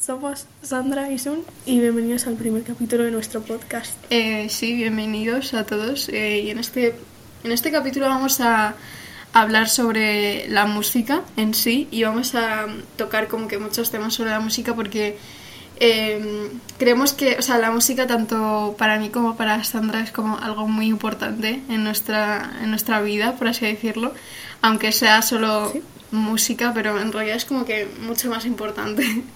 Somos Sandra y Sun y bienvenidos al primer capítulo de nuestro podcast. Eh, sí, bienvenidos a todos. Eh, y en este, en este capítulo vamos a hablar sobre la música en sí y vamos a tocar como que muchos temas sobre la música porque eh, creemos que, o sea, la música tanto para mí como para Sandra es como algo muy importante en nuestra, en nuestra vida, por así decirlo, aunque sea solo Sí. música, pero en realidad es como que mucho más importante.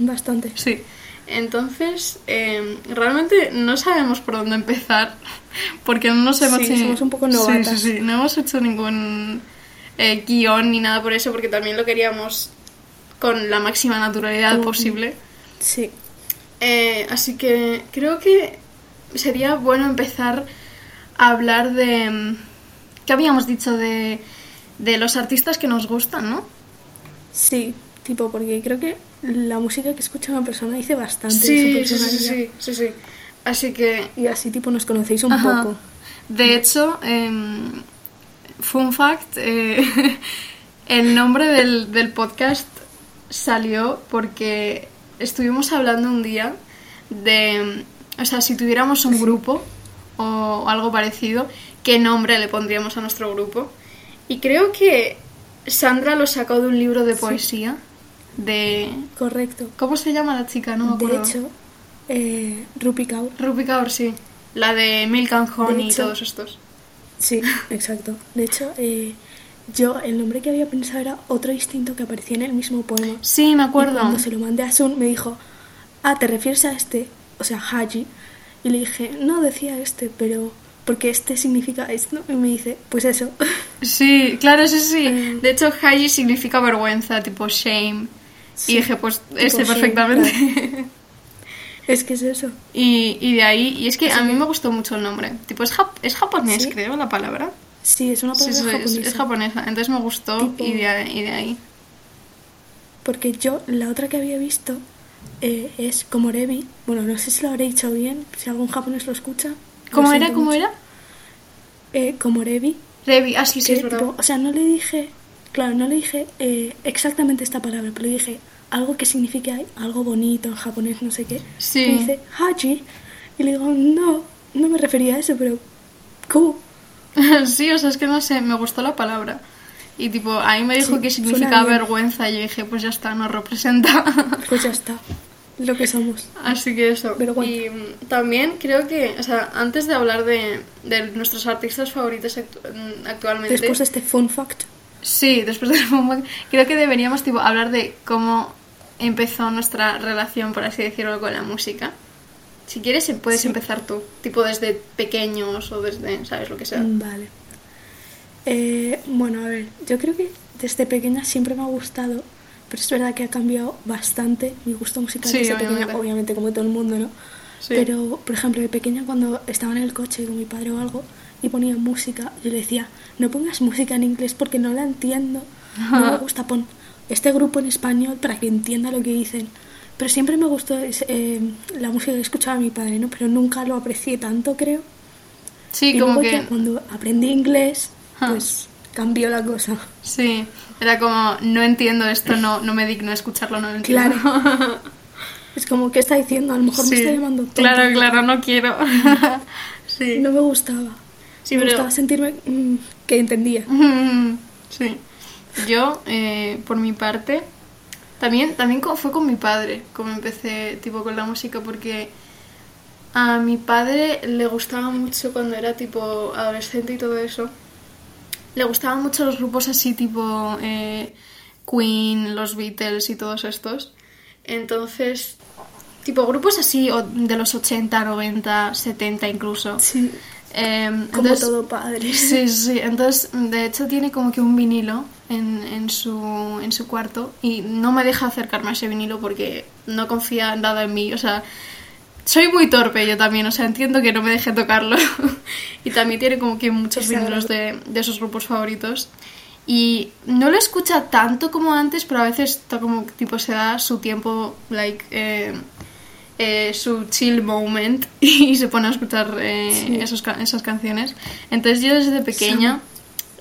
Bastante. Sí. Entonces, eh, realmente no sabemos por dónde empezar, porque no nos hemos... Sí, somos un poco Sí, novatas. Sí, sí, no hemos hecho ningún eh, guion ni nada por eso, porque también lo queríamos con la máxima naturalidad posible. Sí, Eh, así que creo que sería bueno empezar a hablar de... mm, ¿Qué habíamos dicho? De, de los artistas que nos gustan, ¿no? sí, tipo, porque creo que la música que escucha una persona dice bastante de su Sí, sí, sí, personalidad. sí, sí, sí. Así que Y así, tipo, nos conocéis un Ajá. poco. De hecho, em, fun fact, eh, el nombre del, del podcast salió porque estuvimos hablando un día de, o sea, si tuviéramos un grupo o algo parecido, ¿qué nombre le pondríamos a nuestro grupo? Y creo que Sandra lo sacó de un libro de poesía, de... Correcto. ¿Cómo se llama la chica? No me de acuerdo. hecho, eh, Rupi Kaur. Rupi Kaur, sí. La de Milk and Honey y todos estos. Sí, exacto. De hecho, eh, yo el nombre que había pensado era otro distinto que aparecía en el mismo poema. Sí, me Y acuerdo. cuando se lo mandé a Sun, me dijo, ah, ¿te refieres a este? O sea, Haji. Y le dije, no, decía este, pero... Porque este significa esto. Y me dice, pues eso. Sí, claro, sí, sí. Mm. De hecho, Haji significa vergüenza, tipo shame. Sí, y dije, pues ese shame, perfectamente. es que es eso. y, y de ahí, y es que a mí me gustó mucho el nombre. Tipo, es, jap- es japonés, ¿Sí? creo, la palabra. Sí, es una palabra sí, es, japonesa. es japonesa. Entonces me gustó Tipo- y, de, y de ahí. Porque yo, la otra que había visto eh, es Komorebi. Bueno, no sé si lo habré dicho bien, si algún japonés lo escucha. lo ¿Cómo era? siento ¿Cómo mucho. era? Eh, Komorebi. Revi, ah, sí, es tipo, o sea, no le dije, claro, no le dije eh, exactamente esta palabra, pero le dije algo que signifique algo bonito en japonés, no sé qué. Sí. Y dice, Haji. Y le digo, no, no me refería a eso, pero ¿cómo? sí, o sea, es que no sé, me gustó la palabra. Y tipo, ahí me dijo Sí, que suena significa bien. vergüenza y yo dije, pues ya está, nos representa. Pues ya está, lo que somos. Así que eso. Vergüenza. Y mm, también creo que, o sea, antes de hablar de, de nuestros artistas favoritos actu- mm, actualmente. Después de este fun fact, Sí, después del fútbol, creo que deberíamos tipo, hablar de cómo empezó nuestra relación, por así decirlo, con la música. Si quieres, em- puedes Sí. empezar tú. Tipo desde pequeños o desde, ¿sabes? Lo que sea. Mm, Vale. Eh, bueno, a ver, yo creo que desde pequeña siempre me ha gustado, pero es verdad que ha cambiado bastante mi gusto musical Sí, desde obviamente. pequeña, obviamente como todo el mundo, ¿no? Sí. Pero, por ejemplo, de pequeña cuando estaba en el coche con mi padre o algo y ponía música, yo le decía, no pongas música en inglés porque no la entiendo, no me gusta, pon este grupo en español para que entienda lo que dicen. Pero siempre me gustó eh, la música que escuchaba mi padre, ¿no? Pero nunca lo aprecié tanto, creo. Sí, y como luego que. ya cuando aprendí inglés, Ah. pues cambió la cosa. Sí, era como, no entiendo esto, no, no me digno escucharlo, no lo entiendo. Claro. Es como, ¿qué está diciendo? A lo mejor me está llamando tonta. Claro, claro, no quiero. sí. No me gustaba. Sí, me pero- gustaba sentirme mm, que entendía. Mm, Sí. Yo, eh, por mi parte, también, también fue con mi padre como empecé tipo con la música porque a mi padre le gustaba mucho cuando era tipo adolescente y todo eso. Le gustaban mucho los grupos así tipo eh, Queen, los Beatles y todos estos. Entonces, tipo grupos así o de los 80, 90, 70 incluso. Sí. Em, Como entonces- todo padre. Sí, sí, entonces de hecho tiene como que un vinilo en, en, su, en su cuarto y no me deja acercarme a ese vinilo porque no confía nada en mí, o sea, soy muy torpe yo también, o sea, entiendo que no me deje tocarlo y también tiene como que muchos vinilos de, de esos grupos favoritos y no lo escucha tanto como antes, pero a veces está como tipo se da su tiempo, like... eh, eh, su chill moment y se pone a escuchar eh, Sí. esos esas canciones. Entonces yo desde pequeña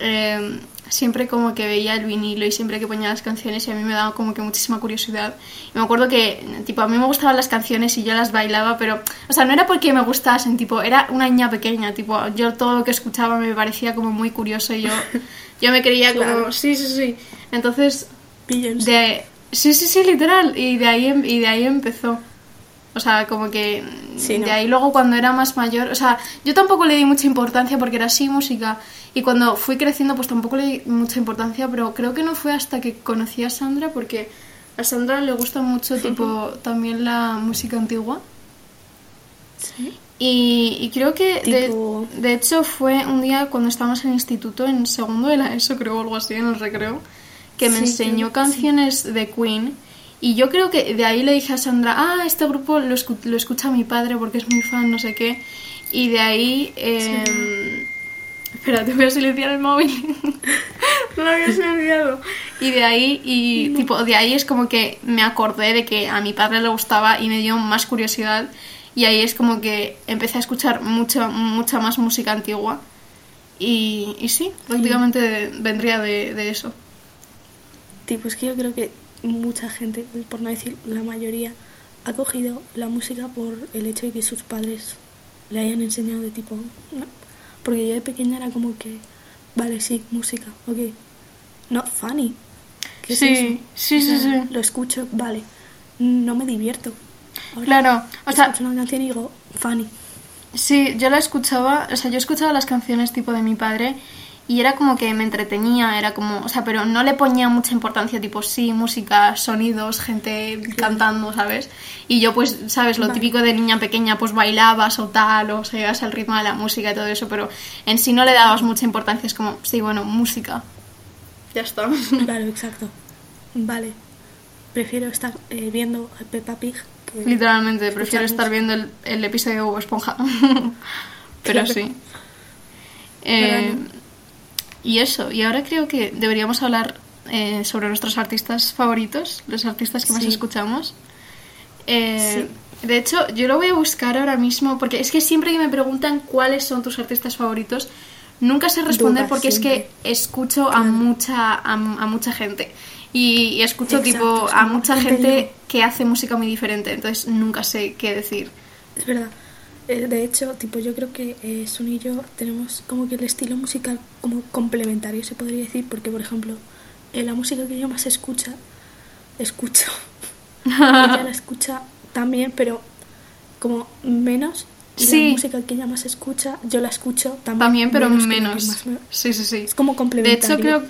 eh, siempre como que veía el vinilo y siempre que ponía las canciones y a mí me daba como que muchísima curiosidad. Y me acuerdo que, tipo, a mí me gustaban las canciones y yo las bailaba, pero, o sea, no era porque me gustasen, tipo, era una niña pequeña, tipo, yo todo lo que escuchaba me parecía como muy curioso y yo, yo me creía como, sí, sí, sí. Entonces, de, sí, sí, sí, literal, y de ahí, em, y de ahí empezó. O sea, como que de ahí luego cuando era más mayor, o sea, yo tampoco le di mucha importancia porque era así música y cuando fui creciendo pues tampoco le di mucha importancia, pero creo que no fue hasta que conocí a Sandra porque a Sandra le gusta mucho tipo también la música antigua. Sí. Y, creo que de, de, hecho fue un día cuando estábamos en el instituto, en segundo de la ESO creo o algo así, en el recreo, que me enseñó canciones de Queen y yo creo que de ahí le dije a Sandra, ah, este grupo lo, lo escucha mi padre porque es muy fan, no sé qué. Y de ahí... Eh, Espera, te voy a silenciar el móvil. no lo había silenciado. Y de ahí, y tipo, de ahí es como que me acordé de que a mi padre le gustaba y me dio más curiosidad. Y ahí es como que empecé a escuchar mucha, mucha más música antigua. Y, y sí, prácticamente vendría de, de eso. Tipo, es que yo creo que mucha gente, por no decir la mayoría, ha cogido la música por el hecho de que sus padres le hayan enseñado de tipo, no. Porque yo de pequeña era como que, vale, sí, música, ok. No, funny. ¿Qué sí, sí, sí, sí. Lo escucho, vale. No me divierto. claro, o sea. Escucho una canción y digo, funny. Sí, yo la escuchaba, o sea, yo escuchaba las canciones tipo de mi padre y era como que me entretenía, era como, o sea, pero no le ponía mucha importancia, tipo, sí, música, sonidos, gente cantando, ¿sabes? Y yo, pues, ¿sabes? Lo típico de niña pequeña, pues bailabas o tal, o seguías el ritmo de la música y todo eso, pero en sí no le dabas mucha importancia, es como, sí, bueno, música. Ya está. Claro, exacto. Vale. Prefiero estar eh, viendo Peppa Pig. Literalmente, prefiero estar viendo el, episodio de Hugo Esponja. pero sí. Eh, y eso, y ahora creo que deberíamos hablar eh, sobre nuestros artistas favoritos, los artistas que más escuchamos. Eh, de hecho, yo lo voy a buscar ahora mismo porque es que siempre que me preguntan cuáles son tus artistas favoritos, nunca sé responder porque es que escucho a mucha a, mucha gente y, escucho tipo a mucha gente que hace música muy diferente, entonces nunca sé qué decir. Es verdad. Eh, de hecho, tipo, yo creo que eh, Sun y yo tenemos como que el estilo musical como complementario, se podría decir, porque, por ejemplo, eh, la música que yo más escucha, escucho, ella la escucha también, pero como menos. Y la música que ella más escucha, yo la escucho también. También, pero menos. Sí, sí, sí. Es como complementario. De hecho, creo,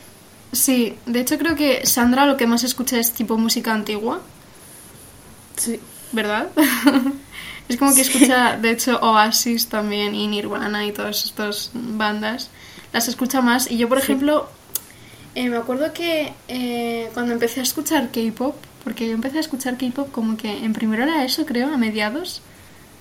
sí, de hecho creo que Sandra lo que más escucha es tipo música antigua. Sí. ¿Verdad? Es como que escucha, de hecho, Oasis también y Nirvana y todas estas bandas. Las escucha más. Y yo, por ejemplo, eh, me acuerdo que eh, cuando empecé a escuchar K-pop, porque yo empecé a escuchar K-pop como que en primero era eso, creo, a mediados.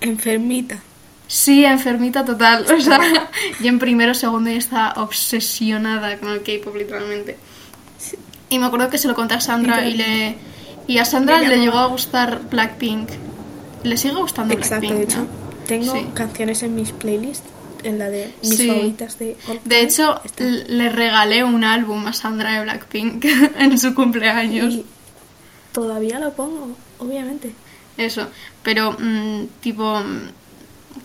Enfermita. Sí, enfermita total. O sea, yo en primero, segundo ya estaba obsesionada con el K-pop, literalmente. Y me acuerdo que se lo conté a Sandra y le. Y a Sandra le llegó a gustar Blackpink. Le sigue gustando Exacto, de hecho, tengo canciones en mis playlists, en la de mis favoritas de De hecho, le regalé un álbum a Sandra de Blackpink en su cumpleaños. todavía lo pongo, obviamente. Eso, pero mm, tipo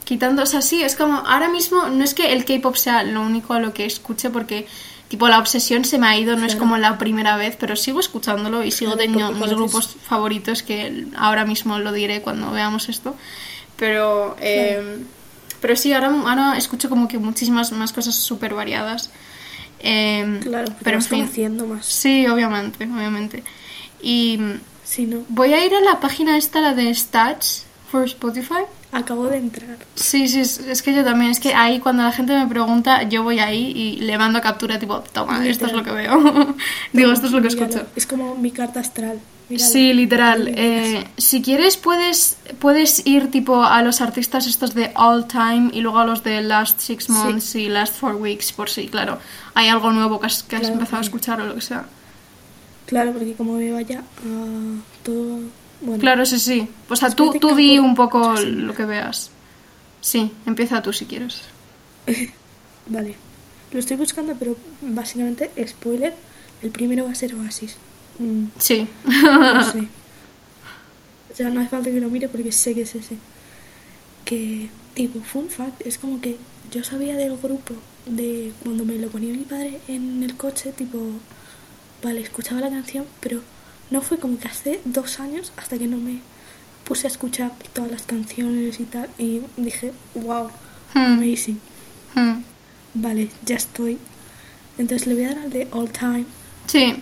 quitando, o sea, sí, es como ahora mismo no es que el K-pop sea lo único a lo que escuche porque tipo la obsesión se me ha ido, no es como la primera vez, pero sigo escuchándolo y sigo teniendo mis grupos favoritos que ahora mismo lo diré cuando veamos esto. Pero, eh, pero sí, ahora, ahora escucho como que muchísimas más cosas súper variadas. Eh, claro, pero estoy haciendo más. Sí, obviamente, obviamente. Y sí, no. voy a ir a la página esta, la de Stats for Spotify. Acabo de entrar. Sí, sí, es que yo también. Es que ahí cuando la gente me pregunta, yo voy ahí y le mando captura tipo, toma, esto es lo que veo. Digo, esto es lo que escucho. Es como mi carta astral. Sí, literal. Eh, si quieres puedes, puedes ir tipo a los artistas estos de all time y luego a los de last six months y last four weeks por si, claro, hay algo nuevo que has, empezado a escuchar o lo que sea. Claro, porque como me vaya todo Claro, sí, sí. O sea, tú, tú di un poco lo que veas. Sí, empieza tú si quieres. vale. Lo estoy buscando, pero básicamente, spoiler, el primero va a ser Oasis. Mm, Sí. no sé. O sea, no hace falta que lo mire porque sé que es ese. Que, tipo, fun fact, es como que yo sabía del grupo de cuando me lo ponía mi padre en el coche, tipo, vale, escuchaba la canción, pero no fue como que hace dos años hasta que no me puse a escuchar todas las canciones y tal, y dije, wow, Hmm. amazing. Hmm. Vale, ya estoy. Entonces le voy a dar al de All Time. Sí.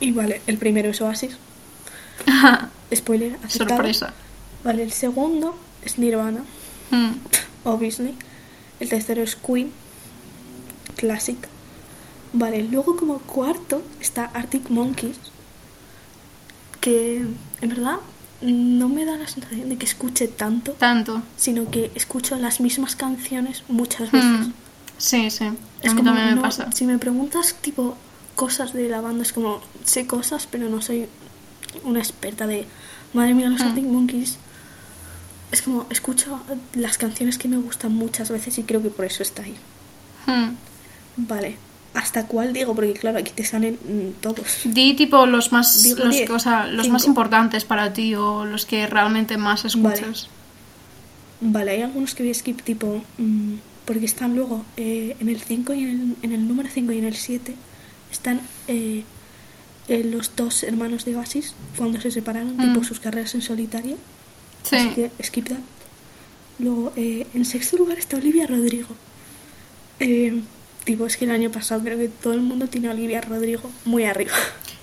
Y vale, el primero es Oasis. Spoiler, acertado. Sorpresa. Vale, el segundo es Nirvana, Hmm. obviously. El tercero es Queen, Classic. Vale, luego como cuarto está Arctic Monkeys, que en verdad no me da la sensación de que escuche tanto, Tanto. sino que escucho las mismas canciones muchas veces. Hmm. Sí, sí. A Es mí como, también me no- pasa. Si me preguntas tipo cosas de la banda, es como sé cosas, pero no soy una experta de madre mía los Hmm. Arctic Monkeys. Es como escucho las canciones que me gustan muchas veces y creo que por eso está ahí. Hmm. Vale. ¿Hasta cuál digo? Porque claro, aquí te salen mm, todos. Di tipo los más Digo los, diez, o sea, los cinco. más importantes para ti o los que realmente más escuchas. Vale, hay algunos que voy a skip tipo... mm, porque están luego eh, en el 5 y en el, en el número 5 y en el 7 están eh, eh, los dos hermanos de Oasis cuando se separaron, Mm. tipo sus carreras en solitario. Sí. Así que skip that. Luego, eh, en sexto lugar está Olivia Rodrigo. Eh, tipo, es que el año pasado creo que todo el mundo tiene a Olivia Rodrigo muy arriba.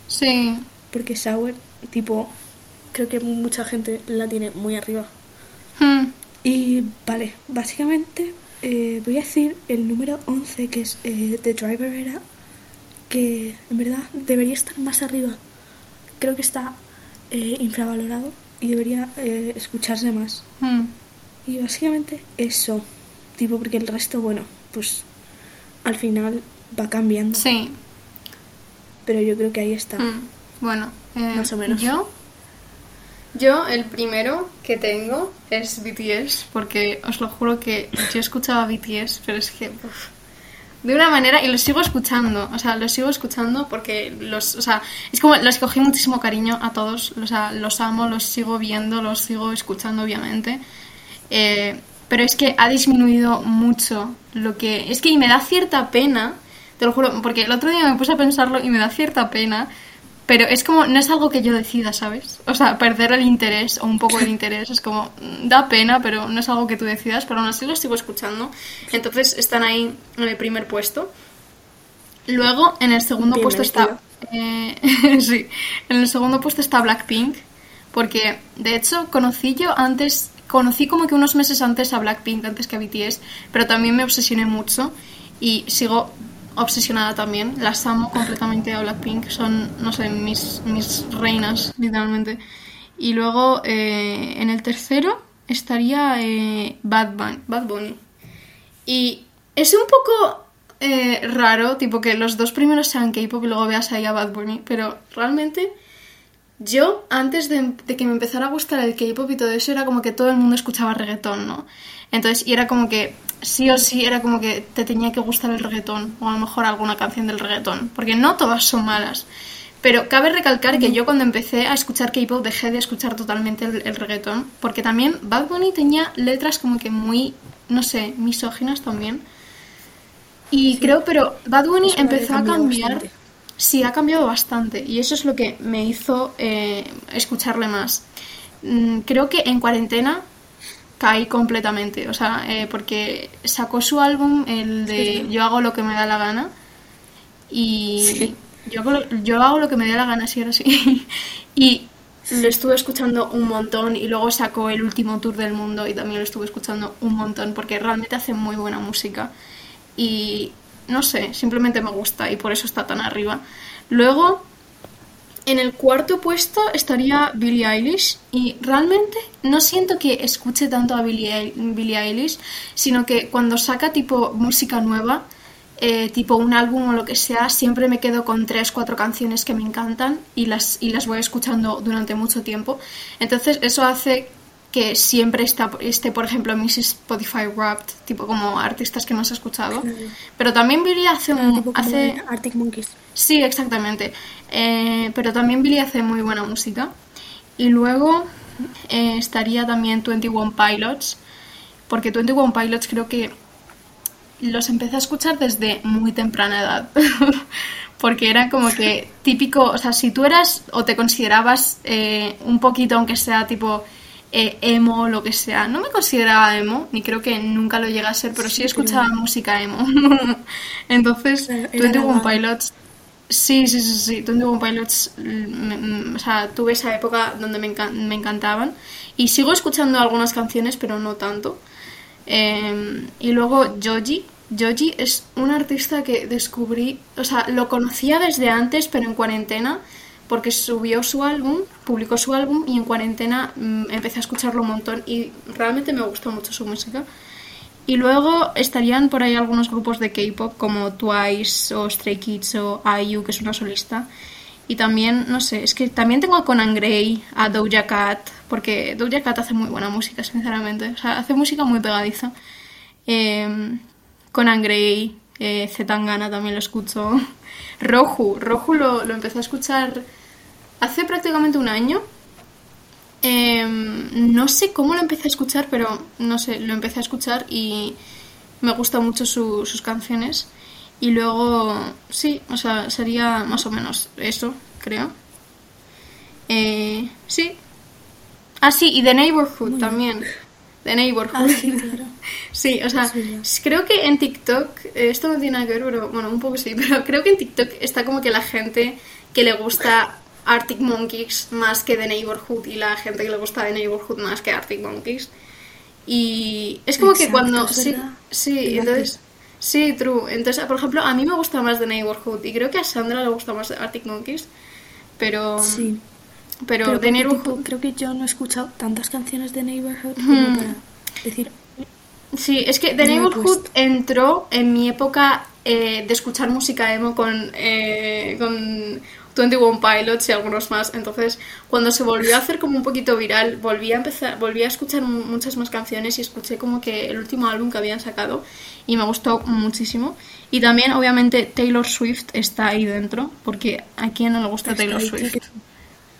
Sí. Porque Sour, tipo, creo que mucha gente la tiene muy arriba. Hmm. Y vale, básicamente eh, voy a decir el número 11, que es eh, The Driver Era, que en verdad debería estar más arriba. Creo que está eh, infravalorado y debería eh, escucharse más. Hmm. Y básicamente eso, tipo, porque el resto, bueno, pues al final va cambiando. Sí. Pero yo creo que ahí está. Mm, Bueno, eh, Más o menos. Yo, yo el primero que tengo es BTS, porque os lo juro que yo escuchaba BTS, pero es que uf, de una manera y los sigo escuchando, o sea, los sigo escuchando porque los, o sea, es como los cogí muchísimo cariño a todos, o sea, los amo, los sigo viendo, los sigo escuchando, obviamente. Eh, pero es que ha disminuido mucho lo que es que y me da cierta pena te lo juro porque el otro día me puse a pensarlo y me da cierta pena pero es como no es algo que yo decida sabes o sea perder el interés o un poco el interés es como mm, da pena pero no es algo que tú decidas pero aún así lo sigo escuchando. Entonces están ahí en el primer puesto. Luego en el segundo Bien puesto está eh, sí en el segundo puesto está Blackpink porque de hecho conocí yo antes, conocí como que unos meses antes a Blackpink, antes que a BTS, pero también me obsesioné mucho y sigo obsesionada también. Las amo completamente a Blackpink, son, no sé, mis, mis reinas, literalmente. Y luego eh, en el tercero estaría eh, Bad, Bad Bunny. Y es un poco eh, raro, tipo que los dos primeros sean K-pop y luego veas ahí a Bad Bunny, pero realmente yo, antes de, de que me empezara a gustar el K-pop y todo eso, era como que todo el mundo escuchaba reggaetón, ¿no? Entonces, y era como que sí o sí era como que te tenía que gustar el reggaetón, o a lo mejor alguna canción del reggaetón, porque no todas son malas. Pero cabe recalcar que yo cuando empecé a escuchar K-pop dejé de escuchar totalmente el, el reggaetón, porque también Bad Bunny tenía letras como que muy, no sé, misóginas también. Y creo, pero Bad Bunny empezó a cambiar. bastante. Sí, ha cambiado bastante y eso es lo que me hizo eh, escucharle más. Mm, creo que en cuarentena caí completamente, o sea, eh, porque sacó su álbum, el de. Yo hago lo que me da la gana, y Sí. yo, hago lo, yo hago lo que me dé la gana, sí, ahora sí. y lo estuve escuchando un montón y luego sacó el último tour del mundo y también lo estuve escuchando un montón porque realmente hace muy buena música y no sé, simplemente me gusta y por eso está tan arriba. Luego, en el cuarto puesto estaría Billie Eilish y realmente no siento que escuche tanto a Billie, Eil- Billie Eilish, sino que cuando saca tipo música nueva, eh, tipo un álbum o lo que sea, siempre me quedo con tres, cuatro canciones que me encantan y las, y las voy escuchando durante mucho tiempo. Entonces eso hace que siempre está, esté, por ejemplo, en mis Spotify Wrapped, tipo como artistas que no has escuchado. Pero también Billy hace un... Hace... Arctic Monkeys. Sí, exactamente. Eh, pero también Billy hace muy buena música. Y luego eh, estaría también 21 Pilots, porque 21 Pilots creo que los empecé a escuchar desde muy temprana edad. porque era como que típico, o sea, si tú eras o te considerabas eh, un poquito, aunque sea tipo eh, emo o lo que sea, no me consideraba emo, ni creo que nunca lo llegué a ser, pero sí, escuchaba música emo. Entonces, 21 Pilots Sí, sí, sí, sí. 21 Pilots, mm, o sea, tuve esa época donde me, me, encantaban. Y sigo escuchando algunas canciones, pero no tanto. Em, y luego Joji. Joji es un artista que descubrí, o sea, lo conocía desde antes, pero en cuarentena, porque subió su álbum, publicó su álbum y en cuarentena mm, empecé a escucharlo un montón y realmente me gustó mucho su música. Y luego estarían por ahí algunos grupos de K-pop como Twice o Stray Kids o IU, que es una solista. Y también, no sé, es que también tengo a Conan Gray, a Doja Cat, porque Doja Cat hace muy buena música, sinceramente. O sea, hace música muy pegadiza. Eh, Conan Gray, eh, Zetangana también lo escucho. Roju, Roju lo, lo empecé a escuchar hace prácticamente un año Em, no sé cómo lo empecé a escuchar, pero no sé, lo empecé a escuchar y me gustan mucho sus canciones. Y luego, sí, o sea, sería más o menos eso, creo. Eh, sí. Ah, sí, y The Neighborhood también. The Neighborhood. Ah, sí, o sea, creo que en TikTok, eh, esto no tiene nada que ver, pero bueno, un poco sí, pero creo que en TikTok está como que la gente que le gusta Arctic Monkeys más que The Neighborhood y la gente que le gusta The Neighborhood más que Arctic Monkeys. Y es como que cuando... Sí, sí, entonces... Sí, true. Entonces, por ejemplo, a mí me gusta más The Neighborhood y creo que a Sandra le gusta más Arctic Monkeys. Pero... Sí. Pero, The Neighborhood... creo que yo no he escuchado tantas canciones de Neighborhood como para decir... Sí, es que The Neighborhood entró en mi época eh, de escuchar música emo con, eh, con 21 Pilots y algunos más. Entonces, cuando se volvió a hacer como un poquito viral, volví a empezar, volví a escuchar muchas más canciones y escuché como que el último álbum que habían sacado y me gustó muchísimo. Y también, obviamente, Taylor Swift está ahí dentro, porque a quién no le gusta Taylor Swift.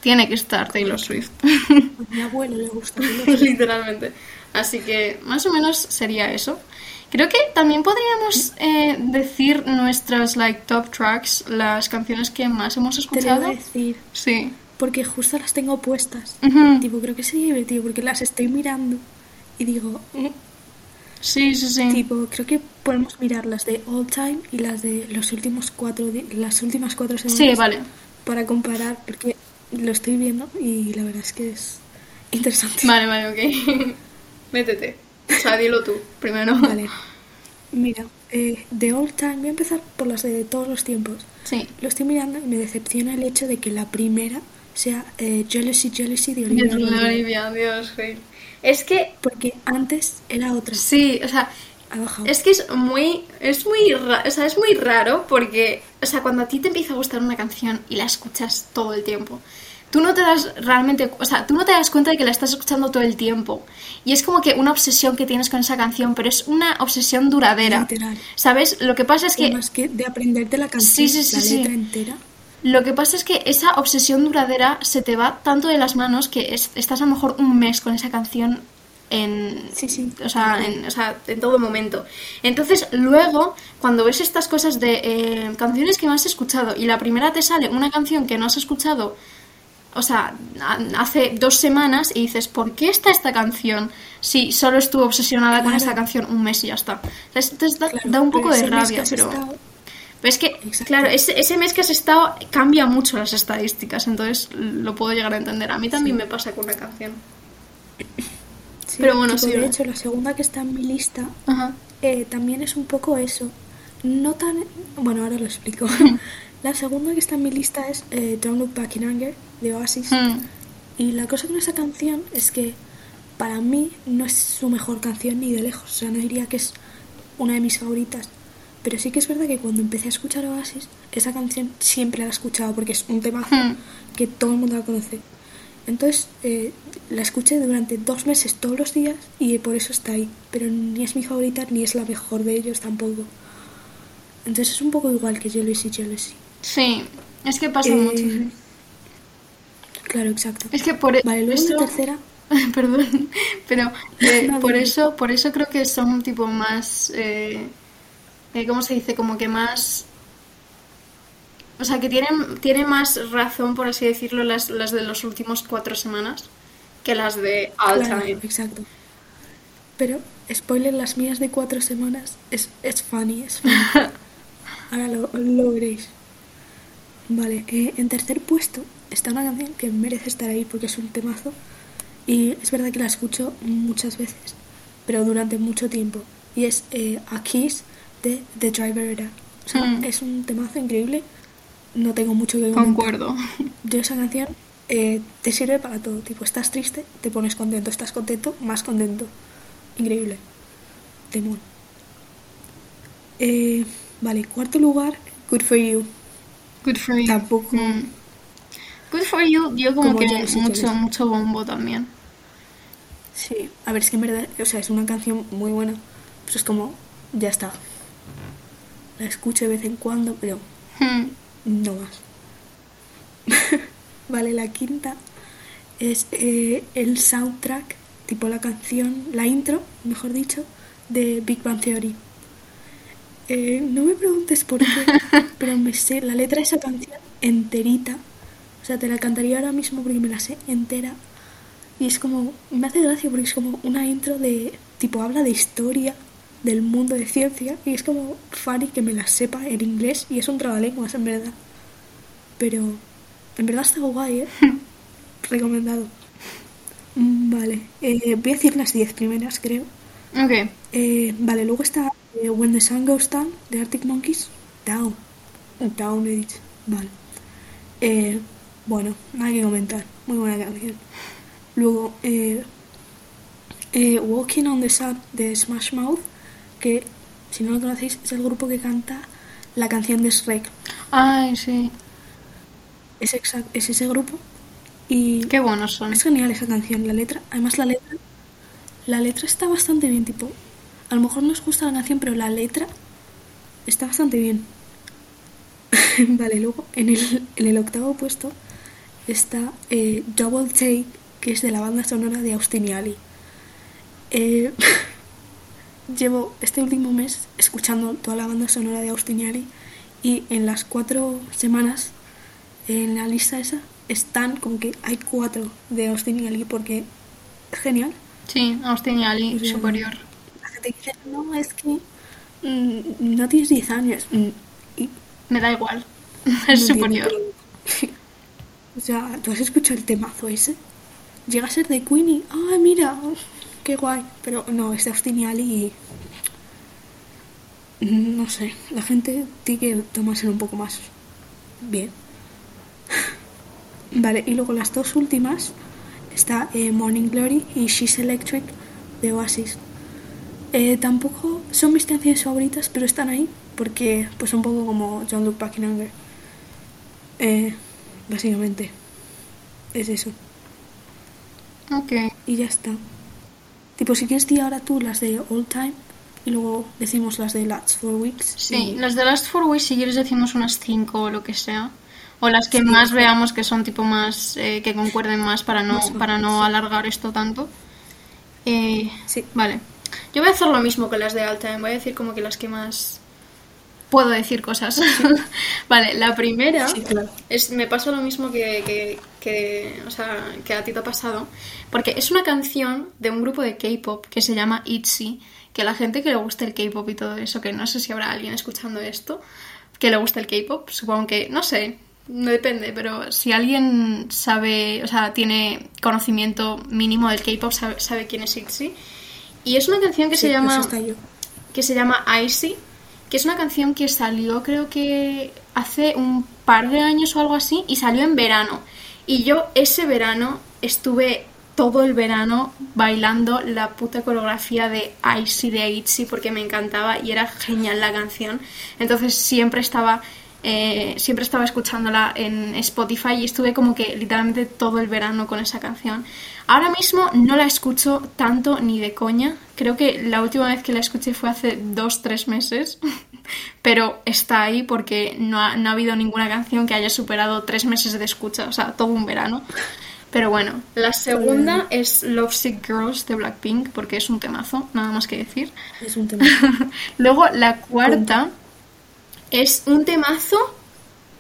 Tiene que estar Taylor Swift. A mi abuelo le gusta. Literalmente. Así que más o menos sería eso. Creo que también podríamos eh, decir nuestras like top tracks, las canciones que más hemos escuchado. Te lo decir. Sí. Porque justo las tengo puestas. Tipo, creo que sería divertido porque las estoy mirando y digo. Mm". Sí, sí, sí. Tipo, creo que podemos mirar las de all time y las de los últimos cuatro, las últimas cuatro semanas. Sí, vale. Para comparar, porque lo estoy viendo y la verdad es que es interesante. Vale, vale, ok. Métete. O sea, dilo tú, primero. Vale. Mira, eh, de all time, voy a empezar por las de todos los tiempos. Sí. Lo estoy mirando y me decepciona el hecho de que la primera sea eh, Jealousy, Jealousy de Olivia Olivia, Dios, Es que... Porque antes era otra. Sí, o sea, es que es muy, es muy, o sea, es muy raro porque, o sea, cuando a ti te empieza a gustar una canción y la escuchas todo el tiempo, tú no te das realmente, o sea, tú no te das cuenta de que la estás escuchando todo el tiempo. Y es como que una obsesión que tienes con esa canción, pero es una obsesión duradera. Literal. ¿Sabes? Lo que pasa es que... Más que de aprenderte la canción, sí, sí, la letra entera. Lo que pasa es que esa obsesión duradera se te va tanto de las manos que estás a lo mejor un mes con esa canción en, sí, sí. O, sea, en, o sea, en todo momento. Entonces, luego, cuando ves estas cosas de eh, canciones que no has escuchado y la primera te sale una canción que no has escuchado o sea, hace dos semanas y dices, ¿por qué está esta canción? Si solo estuve obsesionada con esta canción un mes y ya está. Entonces da, un poco de rabia, pero... Pero es que, claro, ese, ese, mes que has estado cambia mucho las estadísticas, entonces lo puedo llegar a entender. A mí también me pasa con una canción. pero bueno, sí. De hecho, la segunda que está en mi lista eh, también es un poco eso. No tan. Bueno, ahora lo explico. La segunda que está en mi lista es eh, Don't Look Back in Anger de Oasis. Hmm. Y la cosa con esa canción es que para mí no es su mejor canción ni de lejos. O sea, no diría que es una de mis favoritas. Pero sí que es verdad que cuando empecé a escuchar Oasis, esa canción siempre la he escuchado porque es un tema hmm. que todo el mundo la conoce. Entonces eh, la escuché durante dos meses todos los días y por eso está ahí. Pero ni es mi favorita ni es la mejor de ellos tampoco. Entonces es un poco igual que Jealousy Jealousy. Sí, es que pasa Eh, mucho. sí. Claro, exacto. Es que por e- Vale, luego eso... la tercera. Perdón, pero eh, No, por eso, por eso creo que son tipo más, eh, eh, ¿cómo se dice? Como que más, o sea, que tienen, tienen más razón, por así decirlo, las, las de los últimos cuatro semanas que las de All Claro, Time. exacto. Pero, spoiler, las mías de cuatro semanas es, es funny, es funny. Ahora lo, lo veréis. Vale, eh, en tercer puesto está una canción que merece estar ahí porque es un temazo. Y es verdad que la escucho muchas veces, pero durante mucho tiempo. Y es eh, A Kiss de The Driver Era. O sea, Mm. es un temazo increíble. No tengo mucho que comentar. Concuerdo. Yo esa canción eh, te sirve para todo. Tipo, estás triste, te pones contento. Estás contento, más contento. Increíble. Temón. Eh, vale, cuarto lugar, Good For You. Good for you. Tampoco. Mm. Good for you dio como, Como que mucho, mucho bombo también. Sí, a ver, es que en verdad, o sea, es una canción muy buena. Pues es como, ya está. La escucho de vez en cuando, pero Mm. no más. vale, la quinta es eh, el soundtrack, tipo la canción, la intro, mejor dicho, de Big Bang Theory. Eh, no me preguntes por qué, pero me sé la letra de esa canción enterita. O sea, te la cantaría ahora mismo porque me la sé entera. Y es como, me hace gracia porque es como una intro de, tipo, habla de historia, del mundo de ciencia, y es como funny que me la sepa en inglés, y es un trabalenguas en verdad. Pero, en verdad está guay, ¿eh? Recomendado. Mm, Vale, eh, voy a decir las 10 primeras, creo. Ok. Eh, vale, luego está eh, When the Sun Goes Down de Arctic Monkeys. Down. Down, he dicho. Vale. Eh, bueno, nada que comentar. Muy buena canción. Luego, eh, eh, Walking on the Sun de Smash Mouth, que si no lo conocéis es el grupo que canta la canción de Shrek. Ay, sí. Es, exact- es ese grupo. Y Qué buenos son. es genial esa canción, la letra. Además la letra, la letra está bastante bien, tipo, a lo mejor no os gusta la canción, pero la letra está bastante bien. vale, luego en el, en el octavo puesto está eh, Double Take, que es de la banda sonora de Austin y Ali. Eh, llevo este último mes escuchando toda la banda sonora de Austin y Ali y en las cuatro semanas en la lista esa están como que hay cuatro de Austin y Ali porque es genial. Sí, Austin y Ali, superior. No, es que mm, no tienes 10 años. Mm, y Me da igual. Es superior. o sea, ¿tú has escuchado el temazo ese? Llega a ser de Queen y, ¡ay, mira! ¡Qué guay! Pero no, es de Austin y Ali y... mm, No sé, la gente tiene que tomárselo un poco más bien. Vale, y luego las dos últimas está eh, Morning Glory y She's Electric de Oasis. Eh, tampoco son mis canciones favoritas, pero están ahí porque pues un poco como John Luke Back in Anger. Eh, básicamente es eso. Ok. Y ya está. Tipo, si quieres di ahora tú las de All Time y luego decimos las de Last Four Weeks. Sí, y- las de Last Four Weeks, si quieres decimos unas cinco o lo que sea. O las que Sí, más sí. veamos que son tipo más, eh, que concuerden más para no, Más para no alargar esto tanto. Eh, Sí. Vale. Yo voy a hacer lo mismo que las de Time. Voy a decir como que las que más puedo decir cosas. vale, la primera Sí, claro. es, me pasa lo mismo que, que, que, o sea, que a ti te ha pasado. Porque es una canción de un grupo de K-pop que se llama ITZY. Que la gente que le gusta el K-pop y todo eso, que no sé si habrá alguien escuchando esto que le gusta el K-pop, supongo que, no sé, no depende, pero si alguien sabe, o sea, tiene conocimiento mínimo del K-pop, sabe, sabe quién es ITZY. Y es una canción que Sí, se llama yo. que se llama Icy, que es una canción que salió creo que hace un par de años o algo así y salió en verano. Y yo ese verano estuve todo el verano bailando la puta coreografía de Icy de Itzy porque me encantaba y era genial la canción. Entonces siempre estaba eh, siempre estaba escuchándola en Spotify y estuve como que literalmente todo el verano con esa canción. Ahora mismo no la escucho tanto ni de coña. Creo que la última vez que la escuché fue hace dos, tres meses. Pero está ahí porque no ha, no ha habido ninguna canción que haya superado tres meses de escucha, o sea, todo un verano. Pero bueno, la segunda es Love Sick Girls de Blackpink, porque es un temazo, nada más que decir. Es un temazo. Luego la cuarta es un temazo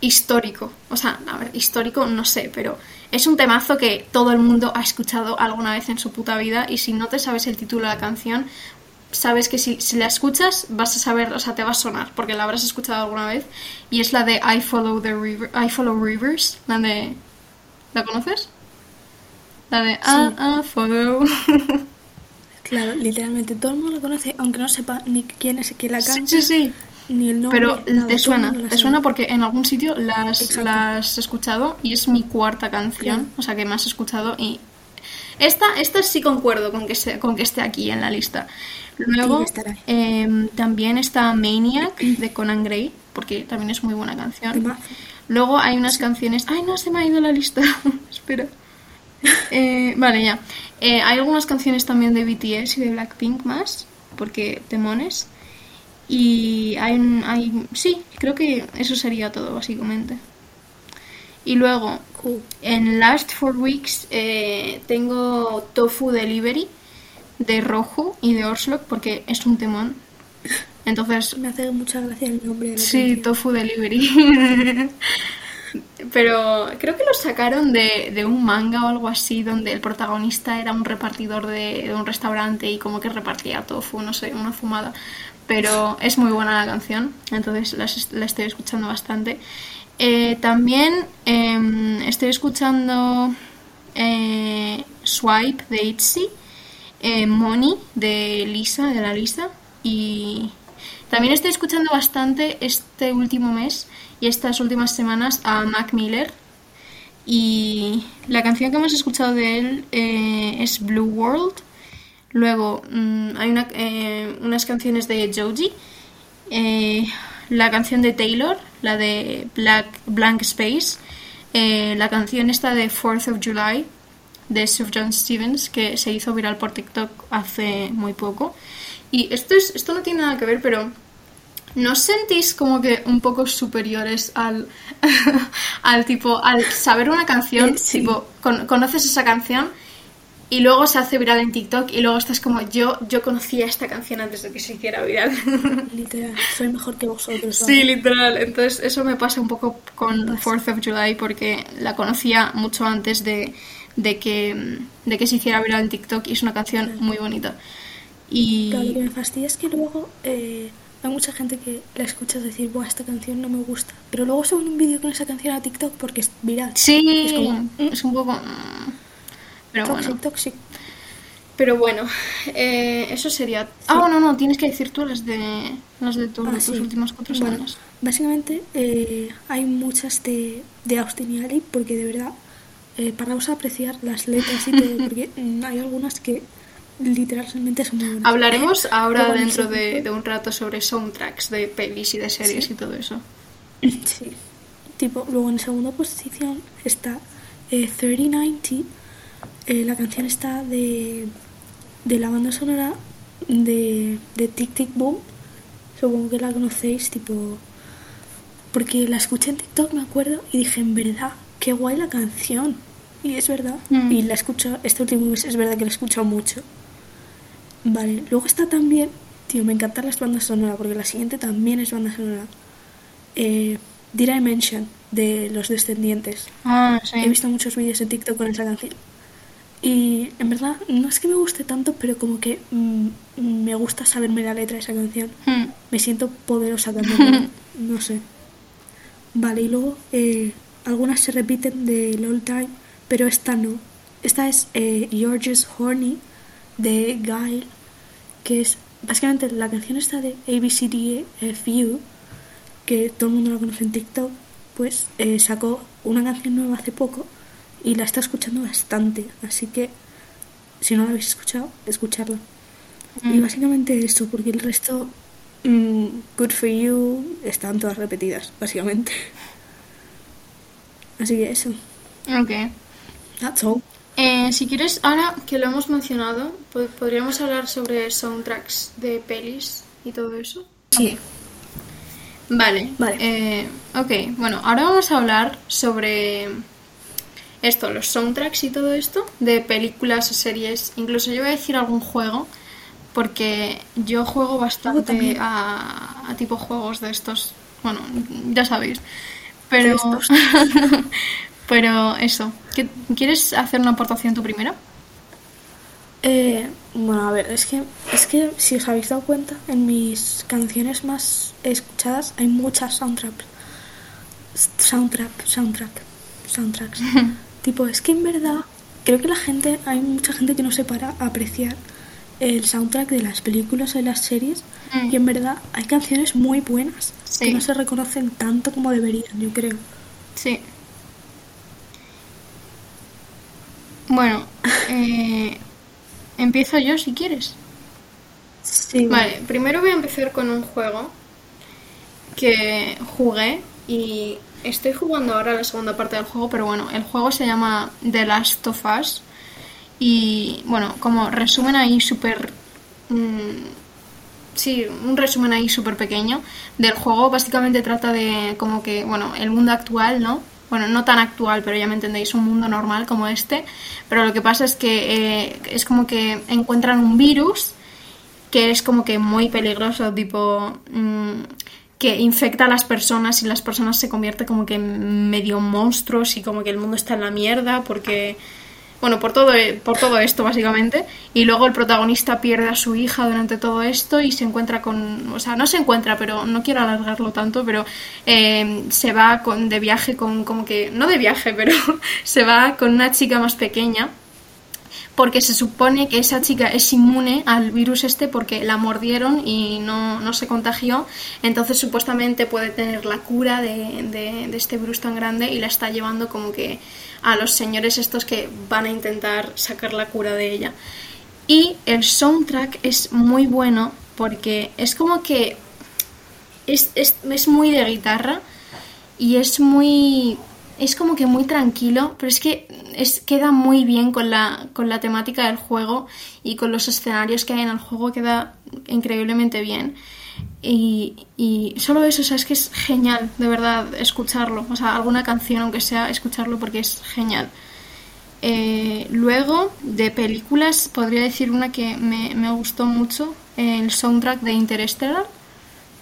histórico. O sea, a ver, histórico no sé, pero es un temazo que todo el mundo ha escuchado alguna vez en su puta vida y si no te sabes el título de la canción, sabes que si, si la escuchas vas a saber, o sea, te va a sonar porque la habrás escuchado alguna vez y es la de I Follow the River, I Follow Rivers, la de ¿La conoces? La de I, I Follow. Claro, literalmente todo el mundo lo conoce, aunque no sepa ni quién es que la Sí, canta, sí, sí. Ni el nombre. Pero nada, te suena, la te suena porque en algún sitio las, Exacto. las he escuchado y es mi cuarta canción, Claro. o sea que más he escuchado y esta, esta sí concuerdo con que, se- con que esté aquí en la lista. Luego em, también está Maniac de Conan Gray, porque también es muy buena canción. Luego hay unas canciones. ¡Ay, no! Se me ha ido la lista. Espera. Eh, vale, ya. Eh, hay algunas canciones también de BTS y de Blackpink más, porque temones. Y hay, un- hay. Sí, creo que eso sería todo, básicamente. Y luego, Cool. en Last Four Weeks eh, tengo Tofu Delivery de Rojo y de Orslok, porque es un temón. Entonces, Me hace mucha gracia el nombre de la Sí, canción. Tofu Delivery. Pero creo que lo sacaron de, de un manga o algo así, donde el protagonista era un repartidor de, de un restaurante y como que repartía tofu, no sé, una fumada. Pero es muy buena la canción, entonces la, es- la estoy escuchando bastante. Eh, también em, estoy escuchando eh, Swipe de ITZY, eh, Money de Lisa, de la Lisa, y también estoy escuchando bastante este último mes y estas últimas semanas a Mac Miller. Y la canción que hemos escuchado de él es Blue World. Luego mm, hay una- eh, unas canciones de Joji. eh, la canción de Taylor, la de Black, Blank Space. eh, la canción esta de 4th of July de Sir John Stevens que se hizo viral por TikTok hace muy poco. Y esto, es, esto no tiene nada que ver, pero ¿no os sentís como que un poco superiores al, al tipo, al saber una canción, sí. tipo, con- conoces esa canción y luego se hace viral en TikTok y luego estás como, yo, yo conocía esta canción antes de que se hiciera viral. Literal, soy mejor que vosotros. Sí, ¿vale? literal. Entonces eso me pasa un poco con 4th of July porque la conocía mucho antes de, de que, de que se hiciera viral en TikTok y es una canción muy bonita. Y Claro, lo que me fastidia es que luego eh, hay mucha gente que la escucha decir, Buah, esta canción no me gusta. Pero luego suben un vídeo con esa canción a TikTok porque es viral. sí, Es como, es un poco... mm, Pero toxic, bueno. toxic. Pero bueno, eh, eso sería... Ah, bueno, no, tienes que decir tú las de, las de tu- Ah, tus sí. últimas cuatro Bueno, semanas. básicamente eh, hay muchas de, de Austin y Ali porque de verdad, eh, paraos a apreciar las letras y todo, porque mm, hay algunas que literalmente son muy buenas. Hablaremos ahora dentro de, de un rato sobre soundtracks de pelis y de series Sí. y todo eso. Sí. Tipo, luego en segunda posición está eh, 3090. Eh, la canción está de, de la banda sonora de, de Tic Tic Boom. Supongo que la conocéis, tipo. Porque la escuché en TikTok, me acuerdo, y dije, en verdad, qué guay la canción. Y es verdad. Mm. Y la escucho, este último mes es verdad que la he escuchado mucho. Vale, luego está también, tío, me encantan las bandas sonoras, porque la siguiente también es banda sonora. Eh, Dimension, de Los Descendientes. Ah, sí. He visto muchos vídeos en TikTok con esa canción. Y en verdad, no es que me guste tanto, pero como que mm, me gusta saberme la letra de esa canción. Hmm. Me siento poderosa cantando, no sé. Vale, y luego eh, algunas se repiten del All Time, pero esta no. Esta es eh, You're Just Horny de Guile, que es básicamente la canción esta de ABCDFU, que todo el mundo la conoce en TikTok, pues eh, sacó una canción nueva hace poco y la está escuchando bastante. Así que si no la habéis escuchado, escucharla. Y Mm. básicamente eso, porque el resto mm, Good for You están todas repetidas, básicamente. Así que eso. Ok. That's all. Eh, si quieres, ahora que lo hemos mencionado, po- podríamos hablar sobre soundtracks de pelis y todo eso. Sí. Vale. Vale. Eh, ok, bueno, ahora vamos a hablar sobre esto, los soundtracks y todo esto de películas o series. Incluso yo voy a decir algún juego, porque yo juego bastante a, a tipo juegos de estos. Bueno, ya sabéis. Pero. pero eso. ¿qué- ¿Quieres hacer una aportación tú primero? Eh, bueno, a ver, es que, es que si os habéis dado cuenta, en mis canciones más escuchadas hay muchas soundtracks. Soundtrack, soundtrack, soundtracks. tipo, es que en verdad, creo que la gente, hay mucha gente que no se para a apreciar el soundtrack de las películas o de las series. Mm. Y en verdad hay canciones muy buenas Sí. que no se reconocen tanto como deberían, yo creo. Sí. Bueno, eh, empiezo yo si quieres. Sí, Vale, primero voy a empezar con un juego que jugué y estoy jugando ahora la segunda parte del juego, pero bueno, el juego se llama The Last of Us. Y bueno, como resumen ahí súper... mm, sí, un resumen ahí súper pequeño del juego, básicamente trata de como que, bueno, el mundo actual, ¿no? Bueno, no tan actual, pero ya me entendéis, un mundo normal como este, pero lo que pasa es que eh, es como que encuentran un virus que es como que muy peligroso, tipo mm, que infecta a las personas y las personas se convierte como que en medio monstruos y como que el mundo está en la mierda porque bueno, por todo por todo esto básicamente. Y luego el protagonista pierde a su hija durante todo esto y se encuentra con, o sea, no se encuentra, pero no quiero alargarlo tanto, pero eh, se va con, de viaje con como que no de viaje, pero se va con una chica más pequeña porque se supone que esa chica es inmune al virus este porque la mordieron y no, no se contagió, entonces supuestamente puede tener la cura de, de- este virus tan grande y la está llevando como que a los señores estos que van a intentar sacar la cura de ella. Y el soundtrack es muy bueno porque es como que es, es, es muy de guitarra y es muy es como que muy tranquilo pero es que es, queda muy bien con la, con la temática del juego y con los escenarios que hay en el juego queda increíblemente bien y, solo eso, o sea, es que es genial, de verdad, escucharlo. O sea, alguna canción, aunque sea, escucharlo porque es genial. Eh, luego, de películas, podría decir una que me, me gustó mucho, el soundtrack de Interstellar.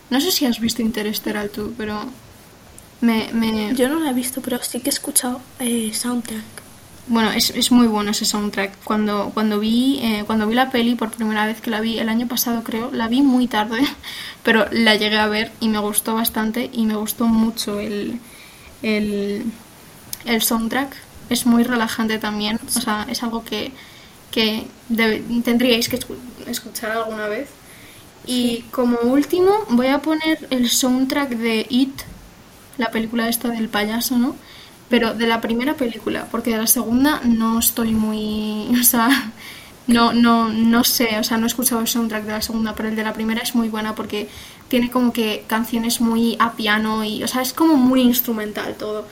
No sé si has visto Interstellar tú, pero me, me- Yo no la he visto, pero sí que he escuchado eh, soundtrack. bueno, es, es muy bueno ese soundtrack. Cuando, cuando, vi, eh, cuando vi la peli por primera vez, que la vi el año pasado creo, la vi muy tarde, pero la llegué a ver y me gustó bastante y me gustó mucho el, el, el soundtrack. Es muy relajante también, o sea, es algo que, que debe- tendríais que escu- escuchar alguna vez. Y como último voy a poner el soundtrack de It, la película esta del payaso, ¿no? Pero de la primera película, porque de la segunda no estoy muy, o sea, no, no, no sé, o sea, no he escuchado el soundtrack de la segunda, pero el de la primera es muy buena porque tiene como que canciones muy a piano y, o sea, es como muy instrumental todo.